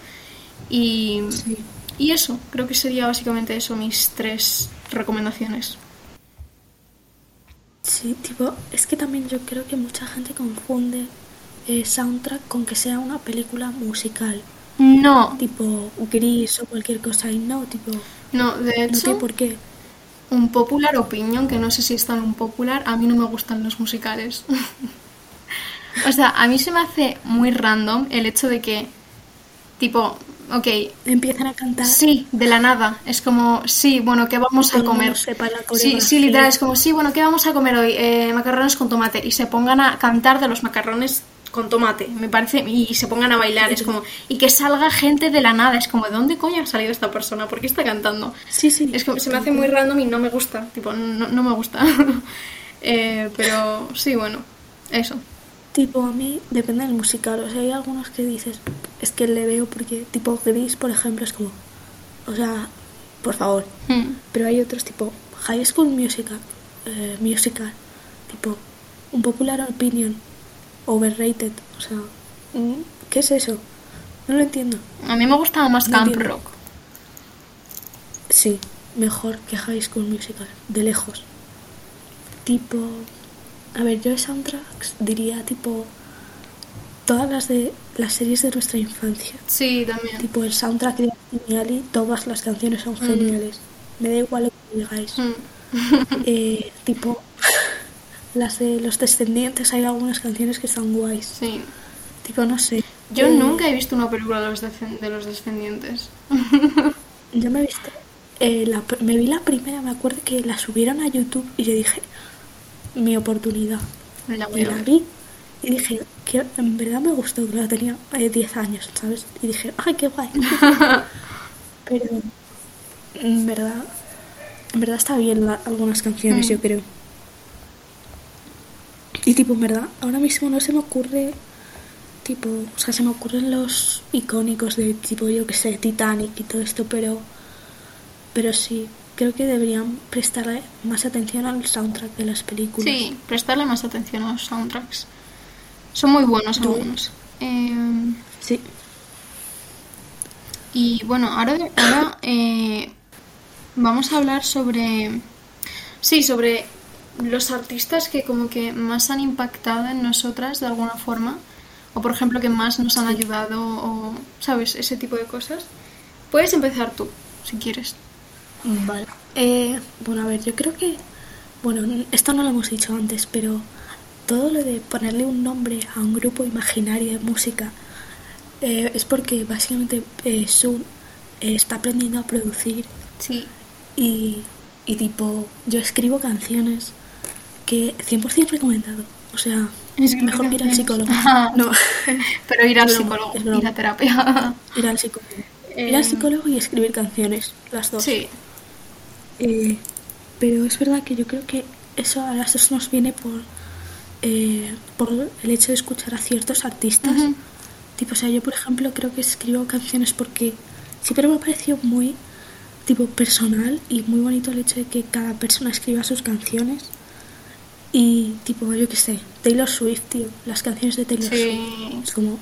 Y, Sí. y eso, creo que sería básicamente eso, mis tres recomendaciones. Sí, tipo, es que también yo creo que mucha gente confunde eh, soundtrack con que sea una película musical, No, tipo gris o cualquier cosa, y no, tipo, no, de no tiene hecho, por qué. un popular opinion, que no sé si es tan un popular, a mí no me gustan los musicales. o sea, a mí se me hace muy random el hecho de que, tipo, ok, Empiezan a cantar. sí, de la nada, es como, sí, bueno, ¿qué vamos a comer? Sí, sí, literal, es como, sí, bueno, ¿qué vamos a comer hoy? Eh, macarrones con tomate. Y se pongan a cantar de los macarrones con tomate, me parece, y se pongan a bailar, es como, y que salga gente de la nada, es como, ¿de dónde coño ha salido esta persona? ¿Por qué está cantando? Sí, sí. Es que se me hace muy random y no me gusta, tipo, no, no me gusta. Eh, pero sí, bueno, eso. Tipo, a mí depende del musical. O sea, hay algunos que dices, es que le veo porque, tipo, Gris, por ejemplo, es como, o sea, por favor. Hmm. Pero hay otros tipo High School Musical, eh, musical, tipo un popular opinion overrated. O sea, mm, ¿qué es eso? No lo entiendo. A mí me gustaba más No Camp entiendo. Rock. Sí, mejor que High School Musical, de lejos. Tipo, a ver, yo de soundtracks diría tipo todas las de las series de nuestra infancia. Sí, también. Tipo el soundtrack de Geniali, todas las canciones son geniales. Me da igual lo que digáis. Mm. Eh, tipo las de los descendientes hay algunas canciones que están guays. Sí. Tipo, no sé. Yo Eh, nunca he visto una película de los, de los descendientes. Yo me he visto. eh, la me vi la primera, me acuerdo que la subieron a YouTube y yo dije, mi oportunidad. La Y la vi y dije, que en verdad me gustó, claro, tenía eh, 10 años, ¿sabes? Y dije, ¡ay, qué guay! Pero en verdad, en verdad está bien la- algunas canciones, Mm. yo creo. Y tipo, en verdad, ahora mismo no se me ocurre, tipo, o sea, se me ocurren los icónicos de tipo, yo que sé, Titanic y todo esto, pero, pero sí, creo que deberían prestarle más atención al soundtrack de las películas. Sí, prestarle más atención a los soundtracks. Son muy buenos Tú- algunos. Eh, Sí. y bueno, ahora, ahora eh, vamos a hablar sobre... Sí, sobre los artistas que como que más han impactado en nosotras de alguna forma. O por ejemplo que más nos han ayudado o, ¿sabes? Ese tipo de cosas. Puedes empezar tú, si quieres. Vale. Eh, bueno, a ver, yo creo que. Bueno, esto no lo hemos dicho antes, pero todo lo de ponerle un nombre a un grupo imaginario de música eh, es porque básicamente eh, Sun eh, está aprendiendo a producir Sí. y, y tipo, yo escribo canciones que 100% recomendado. O sea, Escribir mejor que ir al psicólogo. No, Pero ir al Es psicólogo, es ir a terapia. ir al psicólogo. Ir al Eh, psicólogo y escribir canciones, las dos. Sí, Eh, pero es verdad que yo creo que eso a las dos nos viene por, eh, por el hecho de escuchar a ciertos artistas. Tipo, o sea, yo por ejemplo creo que escribo canciones porque siempre me ha parecido muy tipo personal y muy bonito el hecho de que cada persona escriba sus canciones. Y tipo, yo qué sé, Taylor Swift, tío, las canciones de Taylor Sí. Swift. Es como,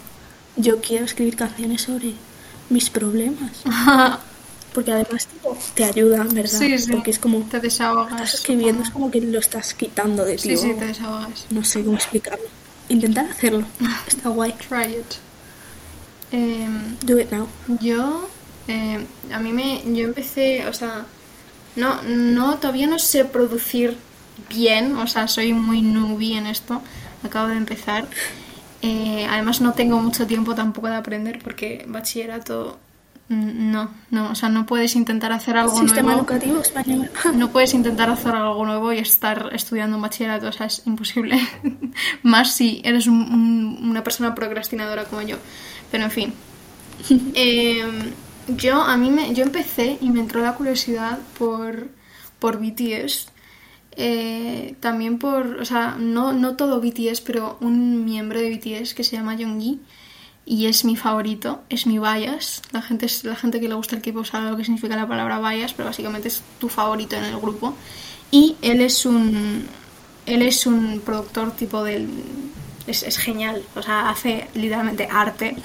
yo quiero escribir canciones sobre mis problemas. Porque además tipo, te ayudan, ¿verdad? Sí, sí. Porque es como, te desahogas. estás escribiendo, es como que lo estás quitando de ti. Sí, sí, te desahogas. No sé cómo explicarlo. Intentar hacerlo. Está guay. Try it. Em, Do it now. yo, eh, a mí me, yo empecé, o sea, no, no, todavía no sé producir bien, o sea, soy muy newbie en esto, acabo de empezar. Eh, además no tengo mucho tiempo tampoco de aprender porque bachillerato, mm, no, no, o sea, no puedes intentar hacer algo Sistema nuevo. educativo español. No puedes intentar hacer algo nuevo y estar estudiando un bachillerato, o sea, es imposible. Más si eres un- un- una persona procrastinadora como yo. Pero en fin. Eh, yo, a mí me, yo empecé y me entró la curiosidad por, por BTS. Eh, también por, o sea, no, no todo BTS, pero un miembro de BTS que se llama Yoongi y es mi favorito, es mi bias. La gente, la gente que le gusta el K-pop sabe lo que significa la palabra bias, pero básicamente es tu favorito en el grupo. Y él es un, él es un productor tipo del, es, es genial, o sea, hace literalmente arte.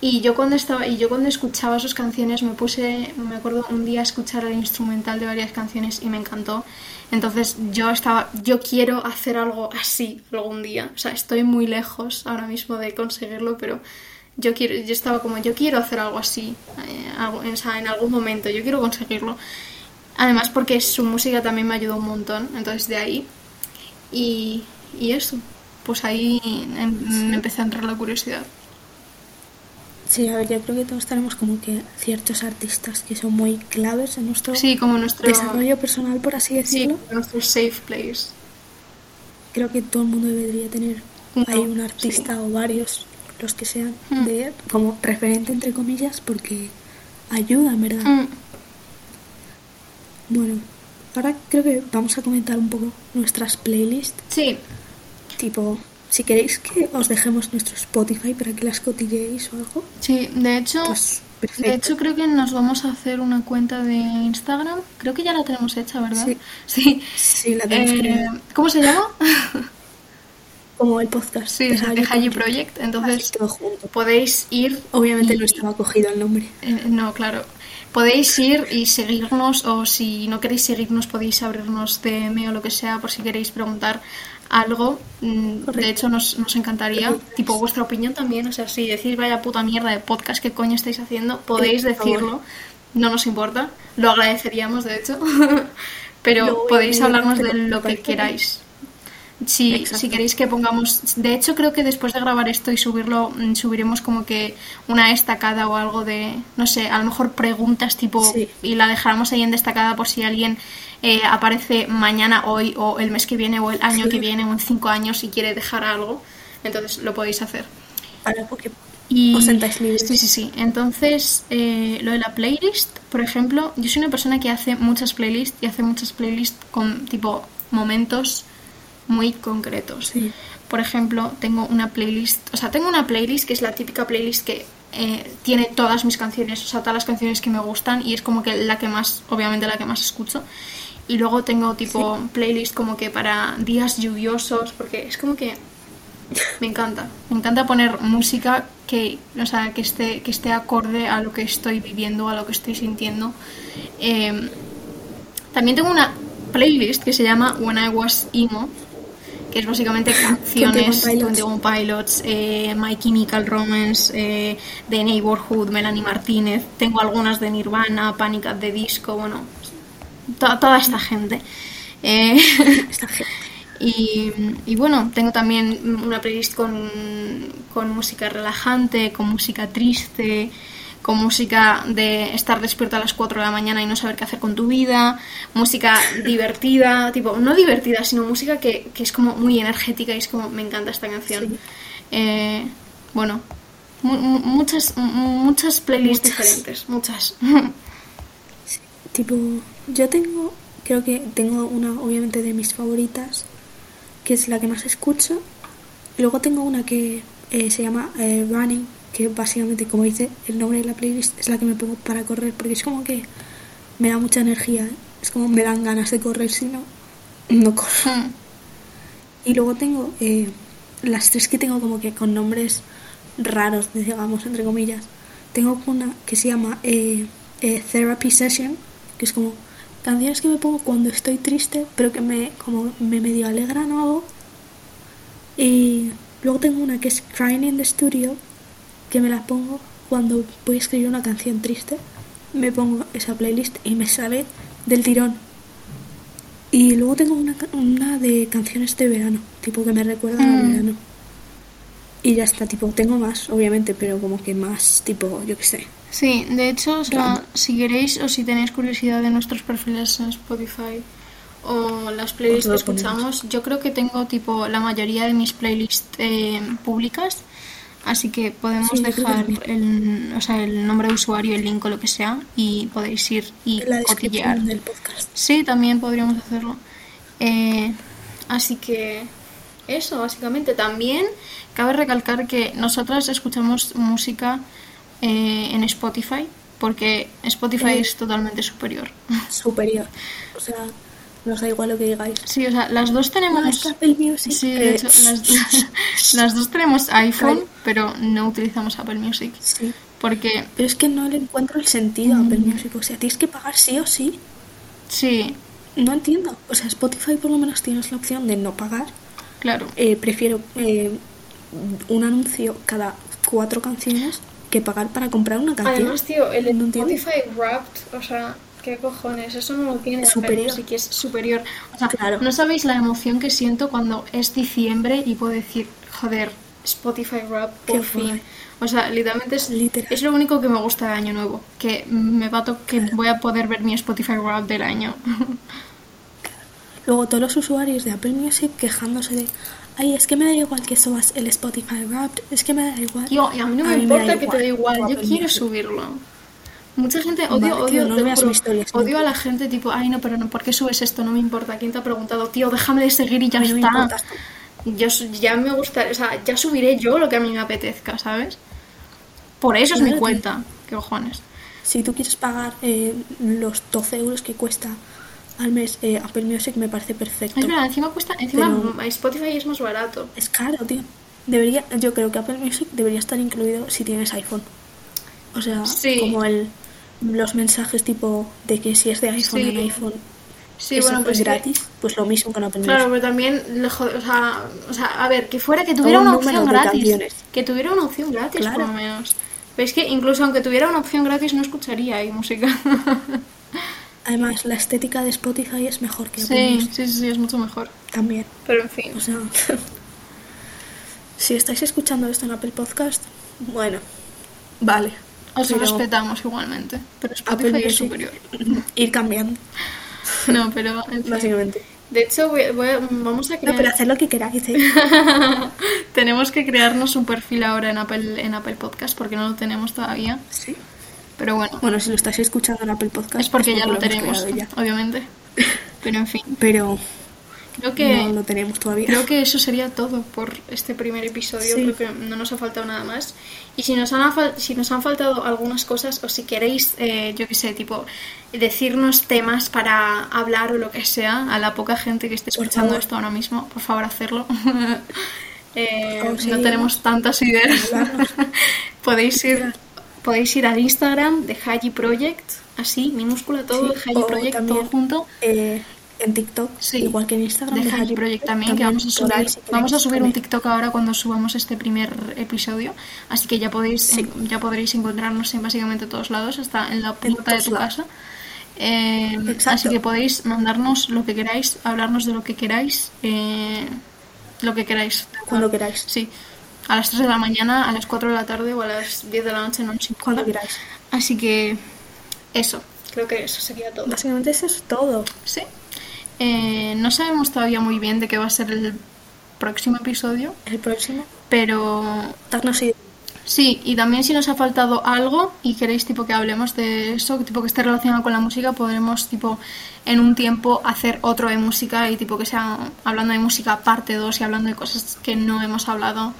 Y yo cuando estaba y yo cuando escuchaba sus canciones me puse, me acuerdo un día escuchar el instrumental de varias canciones y me encantó. Entonces yo estaba, yo quiero hacer algo así algún día. O sea, estoy muy lejos ahora mismo de conseguirlo, pero yo quiero, yo estaba como, yo quiero hacer algo así, eh, algo- o sea, en algún momento, yo quiero conseguirlo. Además porque su música también me ayudó un montón, entonces de ahí. Y, y eso, pues ahí em- me empecé a entrar la curiosidad. Sí, a ver, yo creo que todos tenemos como que ciertos artistas que son muy claves en nuestro Sí, como nuestro, desarrollo personal, por así sí, decirlo. como nuestro safe place. Creo que todo el mundo debería tener Uno, hay un artista o varios, los que sean, Mm. de como referente entre comillas, porque ayuda, en verdad. Mm, Bueno, ahora creo que vamos a comentar un poco nuestras playlists. Sí, Tipo, si queréis que os dejemos nuestro Spotify para que las cotilleéis o algo, sí, de hecho, pues de hecho creo que nos vamos a hacer una cuenta de Instagram. Creo que ya la tenemos hecha, ¿verdad? Sí. Sí. Sí, la tenemos Eh. ¿Cómo se llama? como el podcast. Sí, de Haji Project. Entonces podéis ir. Obviamente no estaba cogido el nombre. Eh, no, claro. Podéis ir y seguirnos o si no queréis seguirnos podéis abrirnos DM o lo que sea por si queréis preguntar algo. Mm, de hecho, nos, nos encantaría, tipo vuestra opinión también. O sea, si decís vaya puta mierda de podcast, ¿qué coño estáis haciendo? Podéis decirlo, no nos importa, lo agradeceríamos de hecho. Pero podéis hablarnos de lo que queráis. Si, si queréis que pongamos. De hecho, creo que después de grabar esto y subirlo, mm, subiremos como que una destacada o algo de. No sé, a lo mejor preguntas tipo. Y la dejaremos ahí en destacada por si alguien eh, aparece mañana, hoy, o el mes que viene, o el año que viene, o en cinco años y quiere dejar algo. Entonces lo podéis hacer. porque y, os sentáis libres. Sí, sí, sí. Entonces, eh, lo de la playlist, por ejemplo, yo soy una persona que hace muchas playlists y hace muchas playlists con tipo momentos muy concretos. Por ejemplo, tengo una playlist, o sea, tengo una playlist que es la típica playlist que eh, tiene todas mis canciones, o sea, todas las canciones que me gustan y es como que la que más, obviamente la que más escucho. Y luego tengo tipo playlist como que para días lluviosos, porque es como que me encanta. Me encanta poner música que, o sea, que, esté, que esté acorde a lo que estoy viviendo, a lo que estoy sintiendo. Eh, también tengo una playlist que se llama When I Was Emo, que es básicamente canciones de Pilots, Pilots eh, My Chemical Romance, eh, The Neighborhood, Melanie Martínez, tengo algunas de Nirvana, Panic at the Disco, bueno, toda esta gente. Eh, y, y, bueno, tengo también una playlist con, con música relajante, con música triste, con música de estar despierto a las 4 de la mañana y no saber qué hacer con tu vida, música divertida, tipo, no divertida, sino música que, es como muy energética y es como, me encanta esta canción. Eh, bueno, muchas, muchas playlists diferentes, muchas. tipo, yo tengo, creo que tengo una, obviamente, de mis favoritas, que es la que más escucho. Y luego tengo una que eh, se llama eh, Running, que básicamente, como dice el nombre de la playlist, es la que me pongo para correr, porque es como que me da mucha energía, ¿eh? es como me dan ganas de correr, si no, no corro. Hmm. Y luego tengo eh, las tres que tengo como que con nombres raros, digamos, entre comillas. Tengo una que se llama eh, Therapy Session, que es como canciones que me pongo cuando estoy triste, pero que me, como me medio alegran o algo. Y luego tengo una que es Crying in the Studio, que me la pongo cuando voy a escribir una canción triste. Me pongo esa playlist y me sale del tirón. Y luego tengo una, una de canciones de verano, tipo que me recuerdan al mm. verano. Y ya está, tipo, tengo más, obviamente, pero como que más, tipo, yo qué sé. Sí, de hecho, si queréis o si tenéis curiosidad de nuestros perfiles en Spotify o las playlists que escuchamos, yo creo que tengo, tipo, la mayoría de mis playlists eh, públicas Así que podemos dejar el, o sea, el nombre de usuario, el link o lo que sea y podéis ir y la cotillear. del podcast. Sí, también podríamos hacerlo. Eh, así que eso, básicamente. También cabe recalcar que nosotras escuchamos música eh, en Spotify porque Spotify eh. es totalmente superior. Superior. O sea, nos da igual lo que digáis. Sí, o sea, las dos tenemos. Apple Music. Sí, de hecho, las, dos tenemos iPhone, pero no utilizamos Apple Music. Sí. Porque. Pero es que no le encuentro el sentido a Apple mm. Music. O sea, tienes que pagar sí o sí. Sí. No entiendo. O sea, Spotify por lo menos tienes la opción de no pagar. Claro. Eh, prefiero eh, un anuncio cada cuatro canciones que pagar para comprar una canción. Además, tío, el Spotify Wrapped, o sea, ¿Qué cojones? Eso no lo tiene superior. sí que es superior. O sea, claro. no sabéis la emoción que siento cuando es diciembre y puedo decir, joder, Spotify Rap, por fin. O sea, literalmente es, es lo único que me gusta de Año Nuevo. Que me va que voy a poder ver mi Spotify Rap del año. Luego todos los usuarios de Apple Music quejándose de ay, es que me da igual que subas el Spotify Wrapped, es que me da igual. Yo, a mí no me, importa que te da igual, yo quiero subirlo. Mucha gente odio, odio, odio a la gente tipo, ay no, pero no, ¿por qué subes esto? No me importa. ¿Quién te ha preguntado? Tío, déjame de seguir y ya está. yo ya me gusta, o sea, ya subiré yo lo que a mí me apetezca, ¿sabes? Por eso es mi cuenta. ¿Qué cojones? Si tú quieres pagar eh, los 12 euros que cuesta al mes eh, Apple Music me parece perfecto. Es verdad, encima cuesta, encima Pero- Spotify es más barato. Es caro, tío. Debería, yo creo que Apple Music debería estar incluido si tienes iPhone. O sea, Sí. como el los mensajes tipo de que si es de iPhone Sí. en iPhone Sí, es bueno, pues es que- gratis, pues lo mismo con Apple Claro, pero también, o sea, o sea, a ver, que fuera que tuviera un una opción gratis. canciones. Que tuviera una opción gratis, Claro. por lo menos. Pero es que incluso aunque tuviera una opción gratis, no escucharía ahí música. Además, la estética de Spotify es mejor que Apple sí, Music sí, sí, es mucho mejor. también. Pero en fin. O sea, si estáis escuchando esto en Apple Podcast, bueno, vale. Pero respetamos igualmente. Pero Apple Spotify es Music, superior. Ir cambiando, No, pero básicamente. De hecho, voy- vamos a No, crear... pero haced lo que queráis, ¿eh? Tenemos que crearnos un perfil ahora en Apple, en Apple Podcast porque no lo tenemos todavía. Sí. Pero bueno, Bueno, si lo estáis escuchando en Apple Podcast, es porque ya lo tenemos, ya. obviamente. Pero en fin, Pero creo que... no lo tenemos todavía. Creo que eso sería todo por este primer episodio. Sí. Creo que no nos ha faltado nada más. Y si nos han, si nos han faltado algunas cosas, o si queréis, eh, yo qué sé, tipo, decirnos temas para hablar o lo que sea, a la poca gente que esté escuchando esto ahora mismo, por favor, hacerlo. Eh, Oh, sí. no tenemos tantas ideas. Podéis ir podéis ir al Instagram de Haji Project, así, minúscula todo, Sí, Haji Project, todo también junto. Eh, en TikTok, Sí. igual que en Instagram. de de Haji Project también, que vamos a subir, si vamos a subir un. TikTok ahora cuando subamos este primer episodio, así que ya podéis Sí. en- ya podréis encontrarnos en básicamente todos lados, hasta en la puerta de tu lados. casa. Eh, así que podéis mandarnos lo que queráis, hablarnos de lo que queráis, eh, lo que queráis. Cuando queráis. Sí, a las 3 de la mañana, a las 4 de la tarde o a las 10 de la noche, no importa. Cuando queráis. Así que eso, creo que eso sería todo. Básicamente eso es todo. Sí. Eh, no sabemos todavía muy bien de qué va a ser el próximo episodio, El próximo, pero darnos ideas. sí, y también si nos ha faltado algo y queréis tipo que hablemos de eso, tipo que esté relacionado con la música, podremos tipo en un tiempo hacer otro de música y tipo que sea hablando de música parte 2 y hablando de cosas que no hemos hablado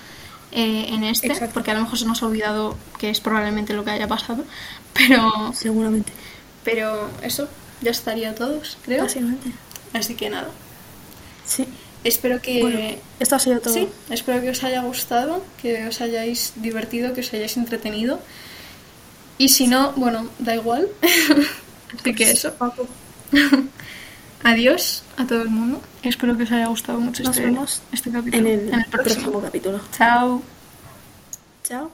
eh, en este, Exacto. porque a lo mejor se nos ha olvidado que es probablemente lo que haya pasado, pero Seguramente. pero eso ya estaría todos, creo. Básicamente. Así que nada. Sí. Espero que. Bueno, esto ha sido todo. Sí, espero que os haya gustado, que os hayáis divertido, que os hayáis entretenido. Y si no, bueno, da igual. Así que eso. Adiós a todo el mundo. Espero que os haya gustado mucho Nos este, vemos este capítulo. En el, próximo capítulo. Chao. Chao.